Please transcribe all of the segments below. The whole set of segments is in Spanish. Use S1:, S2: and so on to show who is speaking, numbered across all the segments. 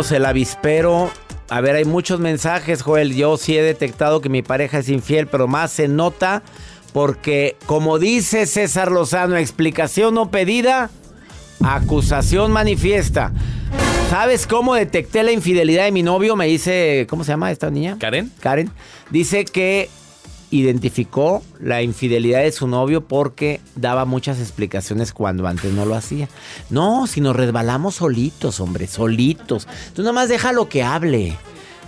S1: El avispero. A ver, hay muchos mensajes, Joel. Yo sí he detectado que mi pareja es infiel, pero más se nota porque, como dice César Lozano, explicación no pedida, acusación manifiesta. ¿Sabes cómo detecté la infidelidad de mi novio? Me dice, ¿cómo se llama esta niña?
S2: ¿Karen?
S1: Karen. Dice que identificó la infidelidad de su novio porque daba muchas explicaciones cuando antes no lo hacía. No, si nos resbalamos solitos, hombre, solitos. Tú nomás déjalo que hable.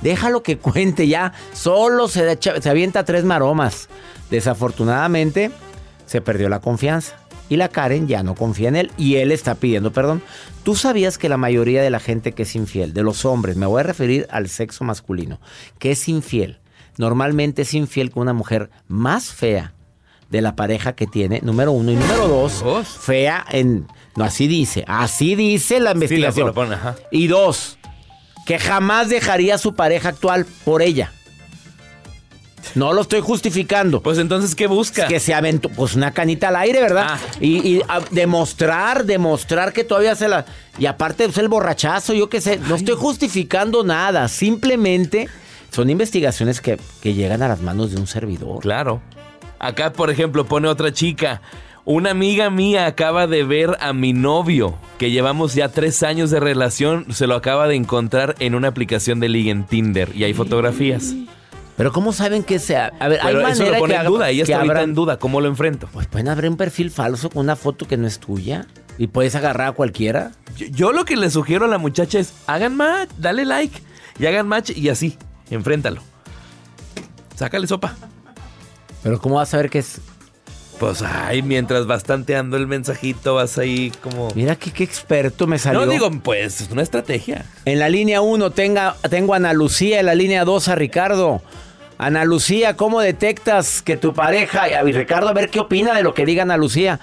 S1: Déjalo que cuente ya. Solo se, se avienta tres maromas. Desafortunadamente, se perdió la confianza. Y la Karen ya no confía en él y él está pidiendo perdón. ¿Tú sabías que la mayoría de la gente que es infiel, de los hombres, me voy a referir al sexo masculino, que es infiel, normalmente es infiel con una mujer más fea de la pareja que tiene, número uno. Y número dos, fea en... No, así dice, así dice la investigación.
S2: lo pone, ajá.
S1: Y dos, que jamás dejaría a su pareja actual por ella. No lo estoy justificando.
S2: Pues entonces, ¿qué busca?
S1: Que se aventó, pues una canita al aire, ¿verdad?
S2: Ah.
S1: Y, demostrar, demostrar que todavía se la... Y aparte, pues el borrachazo, yo qué sé, no estoy justificando nada. Simplemente son investigaciones que, que llegan a las manos de un servidor.
S2: Claro. Acá, por ejemplo, pone otra chica. Una amiga mía acaba de ver a mi novio, que llevamos ya tres años de relación, se lo acaba de encontrar en una aplicación de ligue en Tinder y hay fotografías.
S1: Pero ¿cómo saben que sea? A ver, hay
S2: Pero eso
S1: manera
S2: lo pone
S1: que
S2: en duda, ella está ahorita en duda, ¿cómo lo enfrento?
S1: Pues pueden abrir un perfil falso con una foto que no es tuya y puedes agarrar a cualquiera.
S2: Yo, yo lo que le sugiero a la muchacha es, hagan match, dale like y hagan match y así, enfréntalo. Sácale sopa.
S1: Pero ¿cómo vas a ver que es?
S2: Pues, ay, mientras vas tanteando el mensajito, vas ahí como...
S1: Mira qué, qué experto me salió.
S2: No digo, pues, es una estrategia.
S1: En la línea 1 tenga, tengo a Ana Lucía, en la línea 2 a Ricardo. Ana Lucía, ¿cómo detectas que tu pareja... Y Ricardo, a ver qué opina de lo que diga Ana Lucía.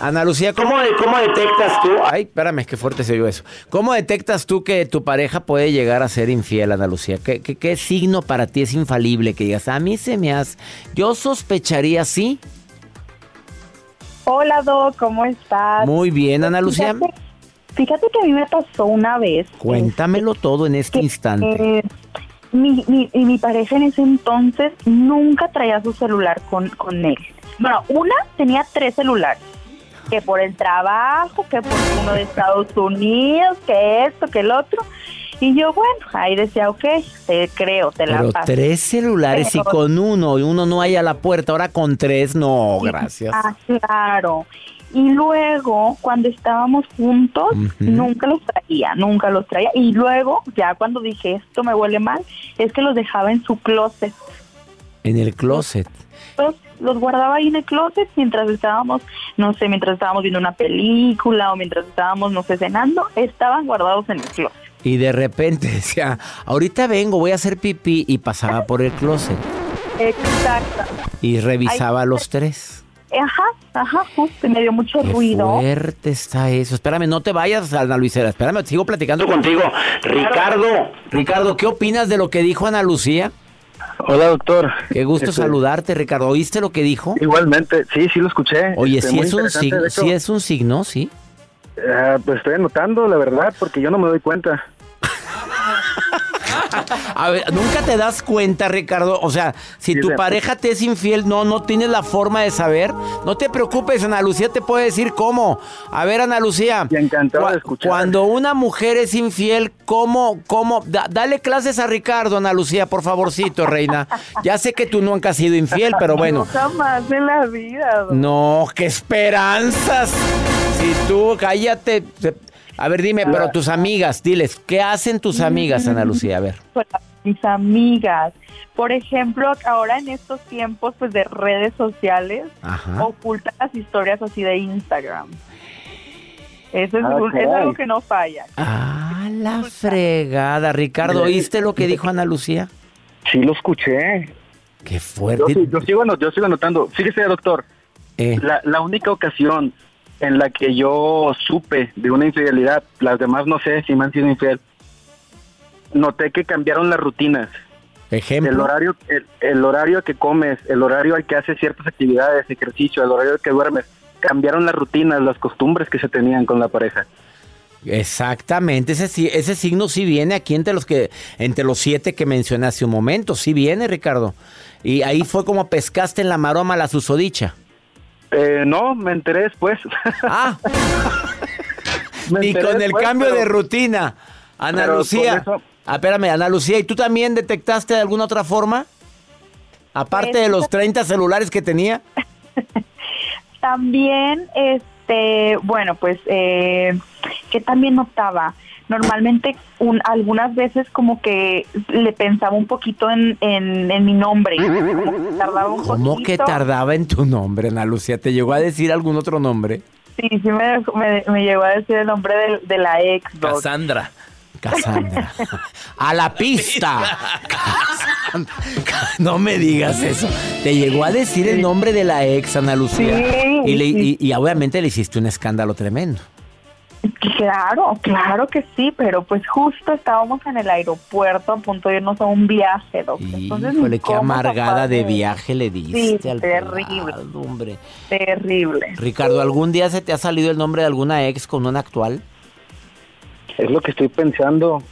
S1: Ana Lucía, ¿cómo, cómo detectas tú? Ay, espérame, qué fuerte se oyó eso. ¿Cómo detectas tú que tu pareja puede llegar a ser infiel, Ana Lucía? ¿Qué, qué, qué signo para ti es infalible que digas? A mí se me hace... Yo sospecharía, sí.
S3: Hola, Doc, ¿cómo estás?
S1: Muy bien, Ana Lucía.
S3: Fíjate, fíjate que a mí me pasó una vez.
S1: Cuéntamelo todo en este
S3: que,
S1: instante.
S3: eh, mi, mi, y mi pareja en ese entonces nunca traía su celular con, con él. Bueno, una tenía tres celulares. Que por el trabajo, que por uno de Estados Unidos, que esto, que el otro. Y yo, bueno, ahí decía, ok, te creo, te la
S1: Pero
S3: paso.
S1: tres celulares y con uno y uno no hay a la puerta. Ahora con tres, no, gracias.
S3: Ah, claro. Y luego, cuando estábamos juntos, nunca los traía, nunca los traía. Y luego, ya cuando dije esto me huele mal, es que los dejaba en su closet.
S1: En el closet.
S3: Los, los guardaba ahí en el closet mientras estábamos, no sé, mientras estábamos viendo una película o mientras estábamos, no sé, cenando, estaban guardados en el closet.
S1: Y de repente decía, ahorita vengo, voy a hacer pipí. Y pasaba por el closet.
S3: Exacto.
S1: Y revisaba los tres.
S3: Ajá, ajá, justo, me dio mucho
S1: Qué
S3: ruido.
S1: fuerte está eso. Espérame, no te vayas, Ana Luisera. Espérame, sigo platicando contigo. Ricardo, Ricardo, ¿qué opinas de lo que dijo Ana Lucía?
S4: Hola, doctor.
S1: Qué gusto
S4: Este,
S1: saludarte, Ricardo. ¿Oíste lo que dijo?
S4: Igualmente, sí, sí lo escuché.
S1: Oye,
S4: Este,
S1: sí es un signo, sí es un signo, sí.
S4: eh, pues estoy anotando, la verdad, porque yo no me doy cuenta.
S1: A ver, nunca te das cuenta, Ricardo. O sea, si
S4: Sí,
S1: tu pareja te es infiel, no, no tienes la forma de saber. No te preocupes, Ana Lucía te puede decir cómo. A ver, Ana Lucía.
S4: Y encantado de escuchar.
S1: Cuando una mujer es infiel, ¿cómo, cómo? Da- dale clases a Ricardo, Ana Lucía, por favorcito, reina. Ya sé que tú nunca has sido infiel, pero bueno.
S3: No jamás en la vida. don.
S1: No, qué esperanzas. Si tú, cállate. A ver, dime, pero tus amigas, diles, ¿qué hacen tus amigas, Ana Lucía? A ver.
S3: Pues, mis amigas. Por ejemplo, ahora en estos tiempos pues de redes sociales,
S1: Ajá.
S3: ocultan las historias así de Instagram. Eso es,
S4: Ah,
S3: un- es
S4: caray.
S3: algo que no falla.
S1: Ah, la fregada. Ricardo, ¿oíste lo que dijo Ana Lucía?
S4: Sí, lo escuché.
S1: Qué
S4: Yo,
S1: fuerte.
S4: sí- yo sigo, yo sigo anotando. Fíjese, doctor,
S1: Eh,
S4: la, la única ocasión en la que yo supe de una infidelidad, las demás no sé si me han sido infiel, noté que cambiaron las rutinas. El
S1: ejemplo.
S4: horario, el, el horario que comes, el horario al que haces ciertas actividades, ejercicio, el horario que duermes, cambiaron las rutinas, las costumbres que se tenían con la pareja.
S1: Exactamente, ese, ese signo sí viene aquí entre los que entre los siete que mencioné hace un momento, sí viene, Ricardo. Y ahí fue como pescaste en la maroma la susodicha.
S4: Eh, no, me enteré después.
S1: Ah,
S4: enteré
S1: con el
S4: después,
S1: cambio
S4: pero-
S1: de rutina. Ana Lucía.
S4: eso-
S1: Ah, espérame, Ana Lucía, ¿y tú también detectaste de alguna otra forma? Aparte
S3: Pues,
S1: de los 30 celulares que tenía.
S3: También, este, bueno, pues, eh, que también notaba. Normalmente, un, algunas veces como que le pensaba un poquito en, en, en mi nombre. Como que tardaba un
S1: ¿Cómo que tardaba en tu nombre, Ana Lucía? ¿Te llegó a decir algún otro nombre?
S3: Sí, sí me, me, me llegó a decir el nombre de, de la ex. doc.
S2: Cassandra.
S1: Cassandra. A la pista. Cassandra. No me digas eso. Te llegó a decir el nombre de la ex, Ana Lucía.
S3: Sí,
S1: y, le-
S3: sí.
S1: y- y obviamente le hiciste un escándalo tremendo.
S3: Claro, claro que sí, pero pues justo estábamos en el aeropuerto a punto de irnos a un viaje, doc. Entonces,
S1: Híjole, qué amargada de viaje le diste
S3: Sí,
S1: al
S3: terrible.
S1: pelado, hombre.
S3: Terrible.
S1: Ricardo, ¿algún día se te ha salido el nombre de alguna ex con una actual?
S4: Es lo que estoy pensando.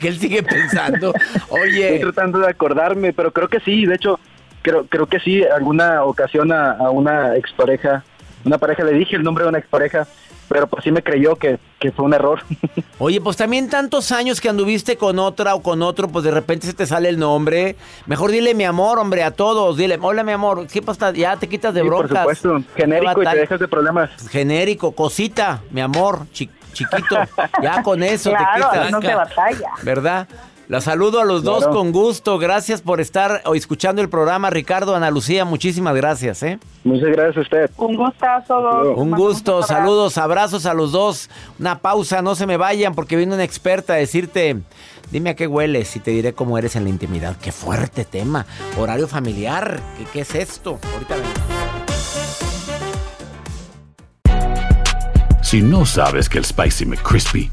S1: Que él sigue pensando. Oye,
S4: Estoy tratando de acordarme, pero creo que sí. De hecho, creo creo que sí. Alguna ocasión a, a una expareja, una pareja le dije el nombre de una expareja, pero pues sí me creyó que, que fue un error.
S1: Oye, pues también tantos años que anduviste con otra o con otro, pues de repente se te sale el nombre. Mejor dile mi amor, hombre, a todos. Dile, hola mi amor, ¿qué pasa? Ya te quitas de
S4: Sí, por
S1: broncas.
S4: supuesto. Genérico y te dejas de problemas.
S1: Genérico, cosita, mi amor, chi- chiquito. Ya con eso te quitas.
S3: no se batalla.
S1: ¿Verdad? La saludo a los dos con gusto. Gracias por estar o escuchando el programa, Ricardo, Ana Lucía. Muchísimas gracias, ¿eh?
S4: Muchas gracias a usted.
S3: Un gustazo.
S1: Un gusto, saludos, abrazos a los dos. Una pausa, no se me vayan porque viene una experta a decirte, dime a qué hueles y te diré cómo eres en la intimidad. Qué fuerte tema. Horario familiar, ¿qué, qué es esto? Ahorita vengo.
S5: Si no sabes que el Spicy McCrispy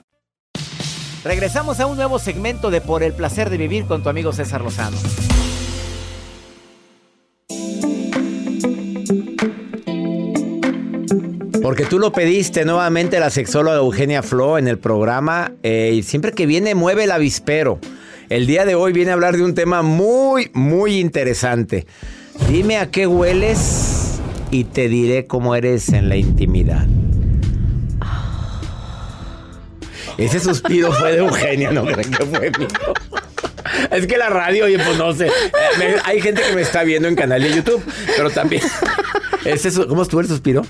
S1: Regresamos a un nuevo segmento de Por el placer de vivir con tu amigo César Lozano. Porque tú lo pediste nuevamente la sexóloga Eugenia Flo en el programa eh, y siempre que viene mueve el avispero. El día de hoy viene a hablar de un tema muy, muy interesante. Dime a qué hueles y te diré cómo eres en la intimidad. Ese suspiro fue de Eugenia, no creen que fue mío. Es que la radio, oye, pues no sé. Hay gente que me está viendo en canal de YouTube, pero también. ¿Cómo estuvo el suspiro?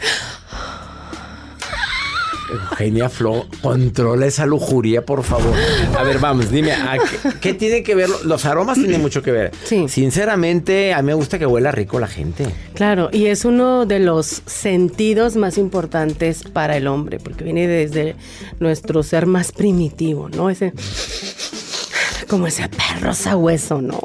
S1: Eugenia Flo, controla esa lujuria, por favor. A ver, vamos, dime, ¿a qué, qué tiene que ver? Los aromas tienen mucho que ver.
S6: Sí.
S1: Sinceramente, a mí me gusta que huela rico la gente.
S6: Claro, y es uno de los sentidos más importantes para el hombre, porque viene desde nuestro ser más primitivo, ¿no? Ese como ese perro sabueso, ¿no?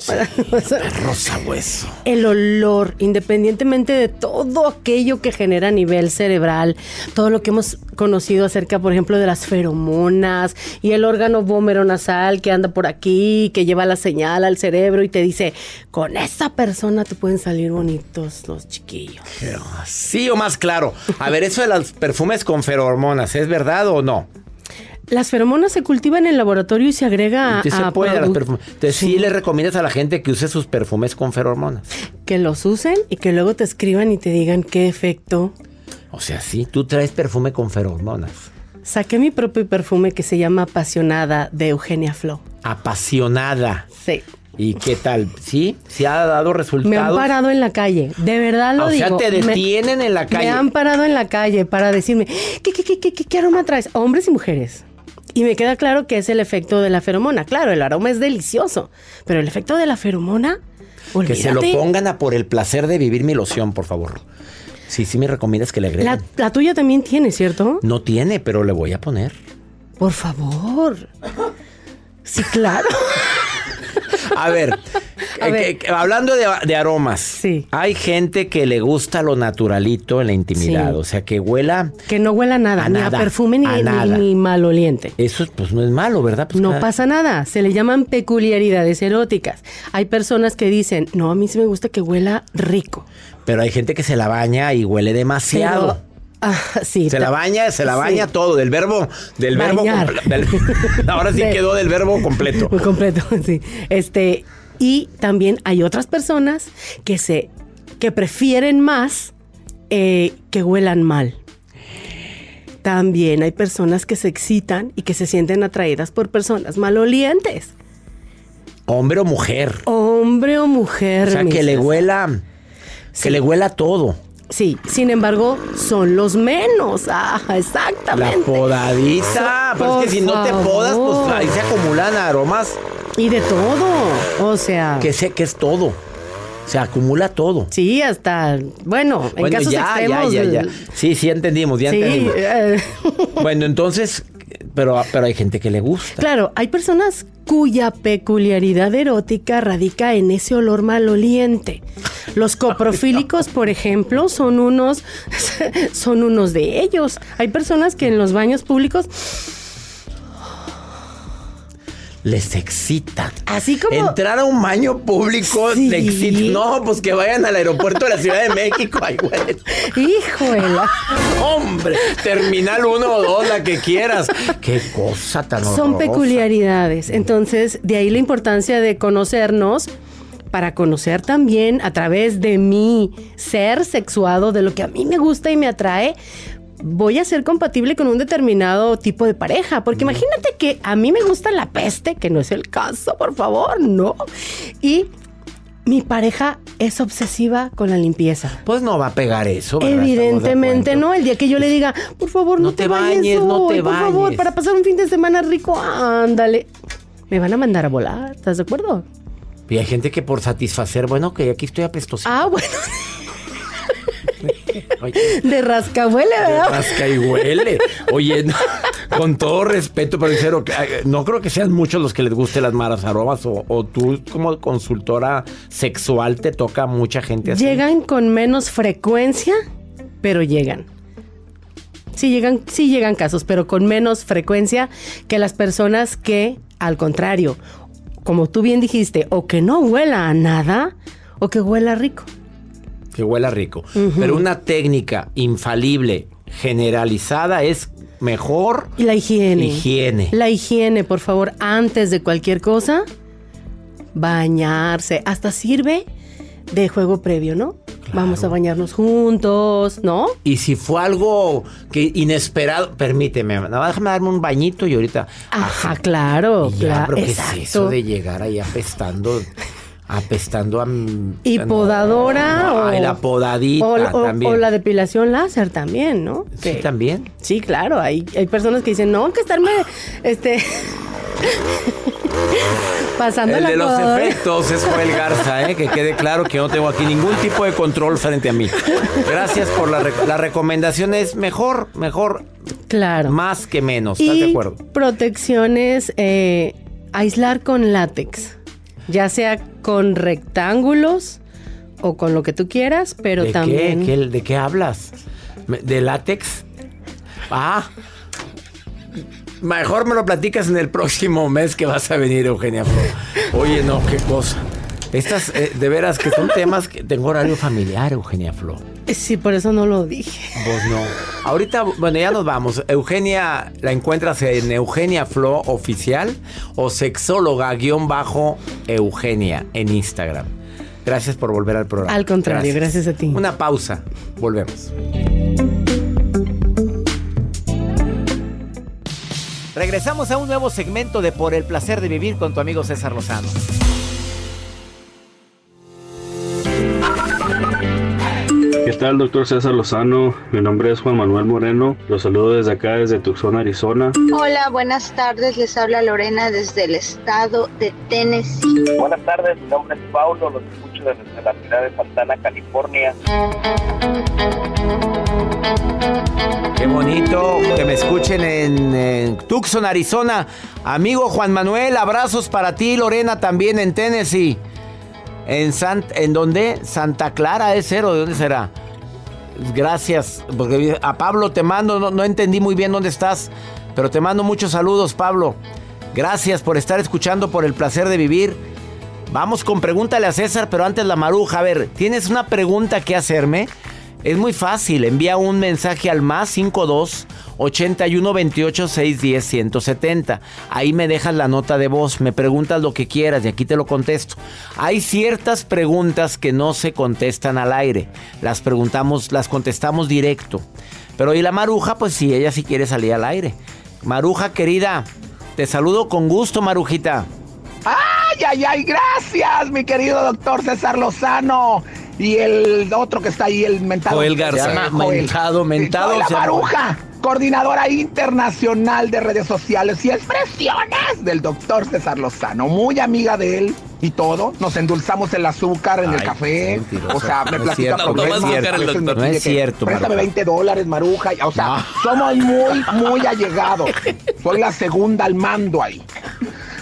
S1: Rosa hueso.
S6: El olor, independientemente de todo aquello que genera a nivel cerebral, todo lo que hemos conocido acerca, por ejemplo, de las feromonas y el órgano vómero nasal que anda por aquí, que lleva la señal al cerebro y te dice, con esa persona te pueden salir bonitos los chiquillos.
S1: Sí o más claro. A ver, eso de los perfumes con feromonas, ¿es verdad o no?
S6: Las feromonas se cultivan en el laboratorio y se agrega
S1: ¿Qué se
S6: a
S1: puede a las? Entonces, sí. le recomiendas a la gente que use sus perfumes con feromonas.
S6: que los usen y que luego te escriban y te digan qué efecto.
S1: O sea, sí, tú traes perfume con feromonas.
S6: Saqué mi propio perfume que se llama Apasionada de Eugenia Flo.
S1: Apasionada.
S6: Sí.
S1: ¿Y qué tal? ¿Sí? ¿Sí ha dado resultados?
S6: Me han parado en la calle, de verdad lo
S1: o sea,
S6: digo.
S1: te
S6: Me-
S1: detienen en la calle.
S6: Me han parado en la calle para decirme, ¿qué, qué, qué, qué, qué- qué aroma traes? Hombres y mujeres. Y me queda claro que es el efecto de la feromona. Claro, el aroma es delicioso, pero el efecto de la feromona,
S1: Que se lo pongan a por el placer de vivir mi loción, por favor. Sí, sí me recomiendas que le agreguen.
S6: La, la tuya también tiene, ¿cierto?
S1: No tiene, pero le voy a poner.
S6: Por favor. Sí, claro.
S1: A ver, Eh, hablando de, de aromas,
S6: Sí.
S1: hay gente que le gusta lo naturalito en la intimidad,
S6: Sí.
S1: o sea, que huela...
S6: Que no huela nada,
S1: A
S6: ni
S1: nada,
S6: a perfume ni,
S1: a
S6: ni-
S1: nada.
S6: ni maloliente.
S1: Eso pues no es malo, ¿verdad? Pues
S6: No
S1: cada-
S6: pasa nada, se le llaman peculiaridades eróticas. Hay personas que dicen, no, a mí sí me gusta que huela rico.
S1: Pero hay gente que se la baña y huele demasiado.
S6: Pero, ah, sí,
S1: Se la baña, se la
S6: sí.
S1: baña todo, del verbo, del verbo
S6: Bañar.
S1: comple- del- ahora sí
S6: De-
S1: quedó del verbo completo.
S6: Muy completo, sí. Este, y también hay otras personas que se que prefieren más eh, que huelan mal. También hay personas que se excitan y que se sienten atraídas por personas malolientes.
S1: Hombre o mujer.
S6: Hombre o mujer.
S1: O sea, que le huela, que le huela todo.
S6: Sí, sin embargo, son los menos. Ah,
S1: La
S6: exactamente.
S1: podadita.
S6: So-
S1: Pero es que si no te podas, pues ahí se acumulan aromas.
S6: Y de todo. O sea.
S1: Que sé que es todo. Se acumula todo.
S6: Sí, hasta. Bueno, en
S1: Bueno,
S6: casos
S1: ya,
S6: extremos.
S1: ya, ya, ya. Sí, sí entendimos, ya
S6: Sí,
S1: entendimos.
S6: eh,
S1: Bueno, entonces, pero, pero hay gente que le gusta.
S6: claro, hay personas cuya peculiaridad erótica radica en ese olor maloliente. Los coprofílicos, por ejemplo, son unos, son unos de ellos. Hay personas que en los baños públicos,
S1: Les excita.
S6: así como
S1: Entrar a un baño público
S6: Sí.
S1: le excita. No, pues que vayan al aeropuerto de la Ciudad de México. Ay, güey.
S6: híjole,
S1: Hombre, terminal uno o dos, la que quieras. Qué cosa tan
S6: son
S1: horrorosa.
S6: peculiaridades. Entonces, de ahí la importancia de conocernos para conocer también a través de mi ser sexuado, de lo que a mí me gusta y me atrae, voy a ser compatible con un determinado tipo de pareja. Porque imagínate que a mí me gusta la peste, que no es el caso, por favor, no. Y mi pareja es obsesiva con la limpieza.
S1: Pues no va a pegar eso. ¿verdad?
S6: Evidentemente no, el día que yo le diga, por favor, no,
S1: No te bañes,
S6: hoy,
S1: no te
S6: por favor,
S1: bañes".
S6: para pasar un fin de semana rico, ándale. Me van a mandar a volar, ¿estás de acuerdo?
S1: Y hay gente que por satisfacer, bueno, que aquí estoy apestosito.
S6: Ah, bueno, de rascahuele, ¿verdad?
S1: rasca y huele. Oye, no, con todo respeto, pero ay, no creo que sean muchos los que les guste las malas aromas o, o tú como consultora sexual te toca a mucha gente así.
S6: Llegan con menos frecuencia, pero llegan. Sí llegan, sí llegan casos, pero con menos frecuencia que las personas que, al contrario, como tú bien dijiste, o que no huela a nada, o que huela rico.
S1: Que huela rico. Pero una técnica infalible, generalizada, es mejor
S6: Y la higiene.
S1: higiene.
S6: La higiene, por favor, antes de cualquier cosa, bañarse. Hasta sirve de juego previo, ¿no? Vamos a bañarnos juntos, ¿no?
S1: Y si fue algo que inesperado, permíteme, déjame darme un bañito y ahorita.
S6: Ajá, claro,
S1: ya,
S6: claro.
S1: pero ¿qué es eso de llegar ahí apestando? Apestando a...
S6: Y podadora o...
S1: Ay, la podadita
S6: o, o-
S1: también.
S6: o la depilación láser también, ¿no?
S1: Sí,
S6: Que-
S1: también.
S6: Sí, claro, hay, hay personas que dicen, no, que estarme, este, pasando
S1: El
S6: la
S1: de los
S6: podadora".
S1: efectos es Joel Garza, ¿eh? que quede claro que no tengo aquí ningún tipo de control frente a mí. Gracias por la, la recomendación. Es mejor, mejor,
S6: Claro.
S1: más que menos. ¿Estás
S6: y
S1: de acuerdo?
S6: protecciones, eh, aislar con látex, ya sea con rectángulos o con lo que tú quieras, pero
S1: ¿De
S6: también...
S1: qué? ¿Qué- ¿De qué hablas? ¿De látex? Ah. Mejor me lo platicas en el próximo mes que vas a venir, Eugenia Flo. Oye, no, qué cosa. Estas, eh, de veras, que son temas que tengo horario familiar, Eugenia Flo.
S6: Sí, por eso no lo dije.
S1: Pues no. Ahorita, bueno, ya nos vamos. Eugenia, la encuentras en Eugenia Flo Oficial o sexóloga guion bajo Eugenia en Instagram. Gracias por volver al programa.
S6: Al contrario, gracias a ti.
S1: Una pausa. Volvemos. Regresamos a un nuevo segmento de Por el placer de vivir con tu amigo César Lozano.
S7: ¿Qué tal, doctor César Lozano? Mi nombre es Juan Manuel Moreno. Los saludo desde acá, desde Tucson, Arizona.
S8: Hola, buenas tardes. Les habla Lorena desde el estado de Tennessee.
S9: Buenas tardes, mi nombre es Paulo, los escucho desde la ciudad de Santana, California.
S1: Qué bonito que me escuchen en, en Tucson, Arizona. Amigo Juan Manuel, abrazos para ti, Lorena también en Tennessee. ¿En, Sant ¿En dónde? Santa Clara es cero, ¿de dónde será? Gracias, porque a Pablo te mando, no, no entendí muy bien dónde estás, pero te mando muchos saludos, Pablo. Gracias por estar escuchando, por el placer de vivir. Vamos con pregúntale a César, pero antes la maruja. A ver, ¿tienes una pregunta que hacerme? Es muy fácil, envía un mensaje al más 52 81 28 610 170. Ahí me dejas la nota de voz, me preguntas lo que quieras y aquí te lo contesto. Hay ciertas preguntas que no se contestan al aire. Las preguntamos, las contestamos directo. Pero y la Maruja, pues sí, ella sí quiere salir al aire. Maruja querida, te saludo con gusto, Marujita.
S10: ¡Ay, ay, ay! Gracias, mi querido doctor César Lozano. Y el otro que está ahí, el mentado.
S2: Joel Garza.
S10: Se
S1: llama mentado, mentado,
S10: Joel
S1: se llama-
S10: Maruja, coordinadora internacional de redes sociales y expresiones del doctor César Lozano. Muy amiga de él y todo. Nos endulzamos el azúcar en el café.
S1: mentiroso.
S10: O sea, me
S1: No es
S10: platica
S1: cierto,
S10: por
S1: no es cierto. No es
S10: Préstame
S1: Maruja.
S10: 20 dólares, Maruja. O sea,
S1: No.
S10: somos muy, muy allegados. Soy la segunda al mando ahí.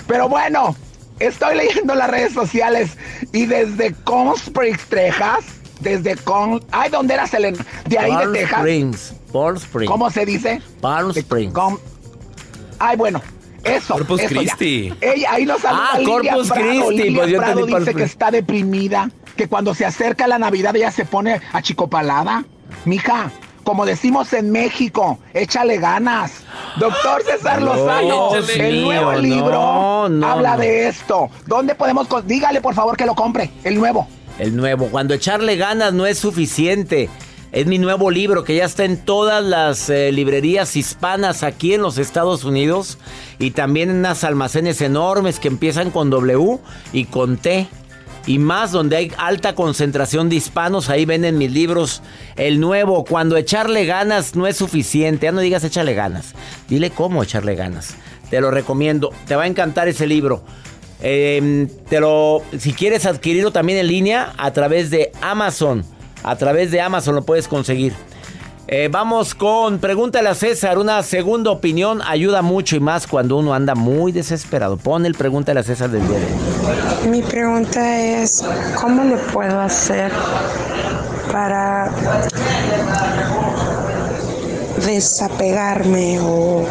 S10: Pero bueno, estoy leyendo las redes sociales y desde Con Springs, Texas, desde Con... Ay, ¿dónde era Selena? De ahí
S1: Palm
S10: de Texas.
S1: Springs. Palm Springs.
S10: ¿Cómo se dice?
S1: Palm Springs.
S10: Con- Ay, bueno, eso.
S2: Corpus
S10: eso.
S2: Christi.
S10: Ella, ahí nos saluda
S1: Ah,
S10: Lilia
S1: Corpus
S10: Prado.
S1: Christi,
S10: Lilia
S1: pues yo
S10: Prado
S1: Palm
S10: dice que está deprimida, que cuando se acerca la Navidad ella se pone achicopalada. Mija, como decimos en México, échale ganas. Doctor César
S1: No,
S10: Lozano, el nuevo libro
S1: no,
S10: habla de esto. ¿Dónde podemos? Dígale por favor que lo compre, el nuevo.
S1: El nuevo. Cuando echarle ganas no es suficiente. Es mi nuevo libro que ya está en todas las eh, librerías hispanas aquí en los Estados Unidos y también en unas almacenes enormes que empiezan con W y con T. Y más donde hay alta concentración de hispanos, ahí venden mis libros. El nuevo, cuando echarle ganas no es suficiente. Ya no digas échale ganas. Dile cómo echarle ganas. Te lo recomiendo. Te va a encantar ese libro. Eh, te lo, si quieres adquirirlo también en línea a través de Amazon, a través de Amazon lo puedes conseguir. Eh, vamos con Pregúntale a César. Una segunda opinión ayuda mucho y más cuando uno anda muy desesperado. Pon el Pregúntale a César del día de.
S11: Mi pregunta es, ¿cómo le puedo hacer para desapegarme o,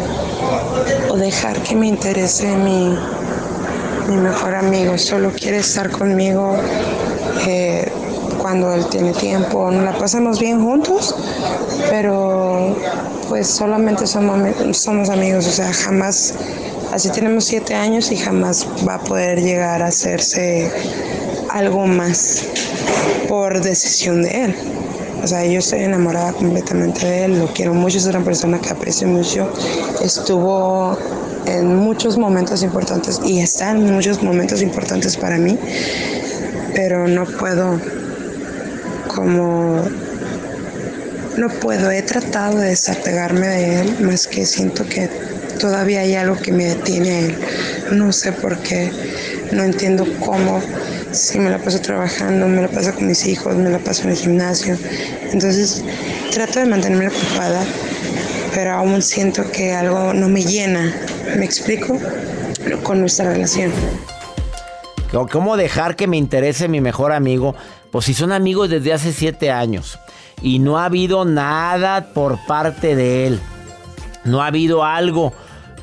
S11: o dejar que me interese mi, mi mejor amigo? Solo quiere estar conmigo eh, cuando él tiene tiempo. Nos la pasamos bien juntos, pero pues solamente somos, somos amigos, o sea, jamás, así tenemos siete años y jamás va a poder llegar a hacerse algo más por decisión de él. O sea, yo estoy enamorada completamente de él, lo quiero mucho, es una persona que aprecio mucho. Estuvo en muchos momentos importantes y está en muchos momentos importantes para mí, pero no puedo como no puedo, he tratado de desapegarme de él, más que siento que todavía hay algo que me detiene a él. No sé por qué, no entiendo cómo, si me la paso trabajando, me la paso con mis hijos, me la paso en el gimnasio. Entonces trato de mantenerme ocupada, pero aún siento que algo no me llena. ¿Me explico? Con nuestra relación.
S1: ¿Cómo dejar que me interese mi mejor amigo? Pues si son amigos desde hace siete años y no ha habido nada por parte de él. No ha habido algo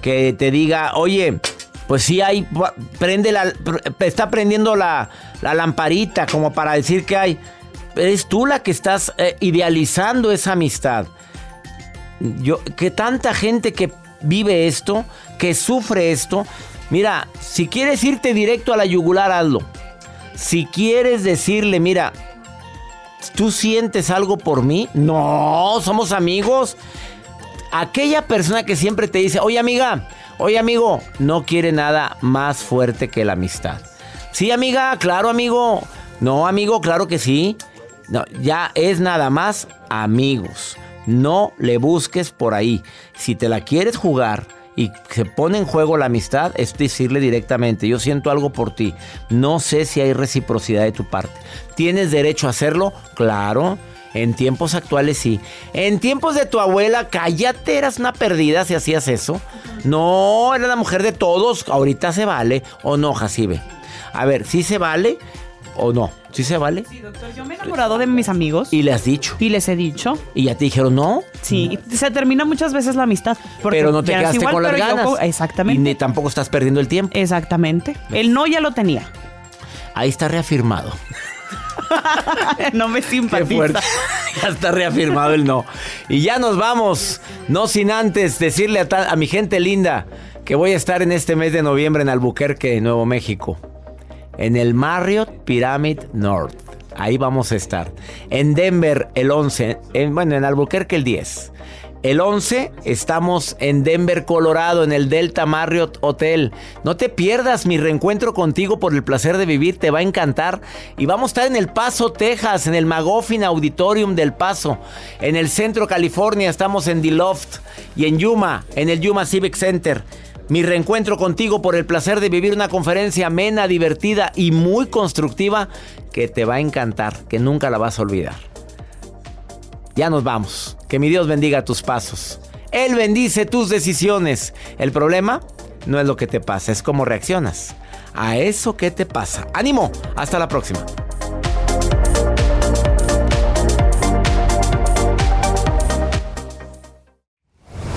S1: que te diga, oye, pues sí hay, prende la, está prendiendo la, la lamparita como para decir que hay. Eres tú la que estás eh, idealizando esa amistad. Yo, que tanta gente que vive esto, que sufre esto. Mira, si quieres irte directo a la yugular, hazlo. Si quieres decirle, mira, ¿tú sientes algo por mí? No, somos amigos. Aquella persona que siempre te dice, oye amiga, oye amigo, no quiere nada más fuerte que la amistad. Sí, amiga, claro, amigo. No, amigo, claro que sí. Ya es nada más amigos. No le busques por ahí. Si te la quieres jugar y se pone en juego la amistad, es decirle directamente, yo siento algo por ti. No sé si hay reciprocidad de tu parte. ¿Tienes derecho a hacerlo? Claro. En tiempos actuales sí. En tiempos de tu abuela, cállate, eras una perdida si hacías eso. No, era la mujer de todos. Ahorita se vale o no, Jacibe. A ver, ¿sí se vale o no? ¿Sí se vale?
S12: Sí, doctor, yo me he enamorado de mis amigos.
S1: ¿Y le has dicho?
S12: Y les he dicho.
S1: ¿Y ya te dijeron no?
S12: Sí, se termina muchas veces la amistad.
S1: Pero no te quedaste con las ganas.
S12: exactamente.
S1: Y ni tampoco estás perdiendo el tiempo.
S12: Exactamente. El no ya lo tenía.
S1: Ahí está reafirmado.
S12: no me simpatiza.
S1: ya está reafirmado el no. Y ya nos vamos. No sin antes decirle a, a mi gente linda que voy a estar en este mes de noviembre en Albuquerque, Nuevo México en el Marriott Pyramid North. Ahí vamos a estar. En Denver el 11, en, bueno, en Albuquerque el 10. El 11 estamos en Denver, Colorado, en el Delta Marriott Hotel. No te pierdas mi reencuentro contigo por el placer de vivir, te va a encantar. Y vamos a estar en El Paso, Texas, en el Magoffin Auditorium del Paso. En el centro California estamos en The Loft y en Yuma, en el Yuma Civic Center. Mi reencuentro contigo por el placer de vivir una conferencia amena, divertida y muy constructiva que te va a encantar, que nunca la vas a olvidar. Ya nos vamos. Que mi Dios bendiga tus pasos. Él bendice tus decisiones. El problema no es lo que te pasa, es cómo reaccionas a eso que te pasa. Ánimo, hasta la próxima.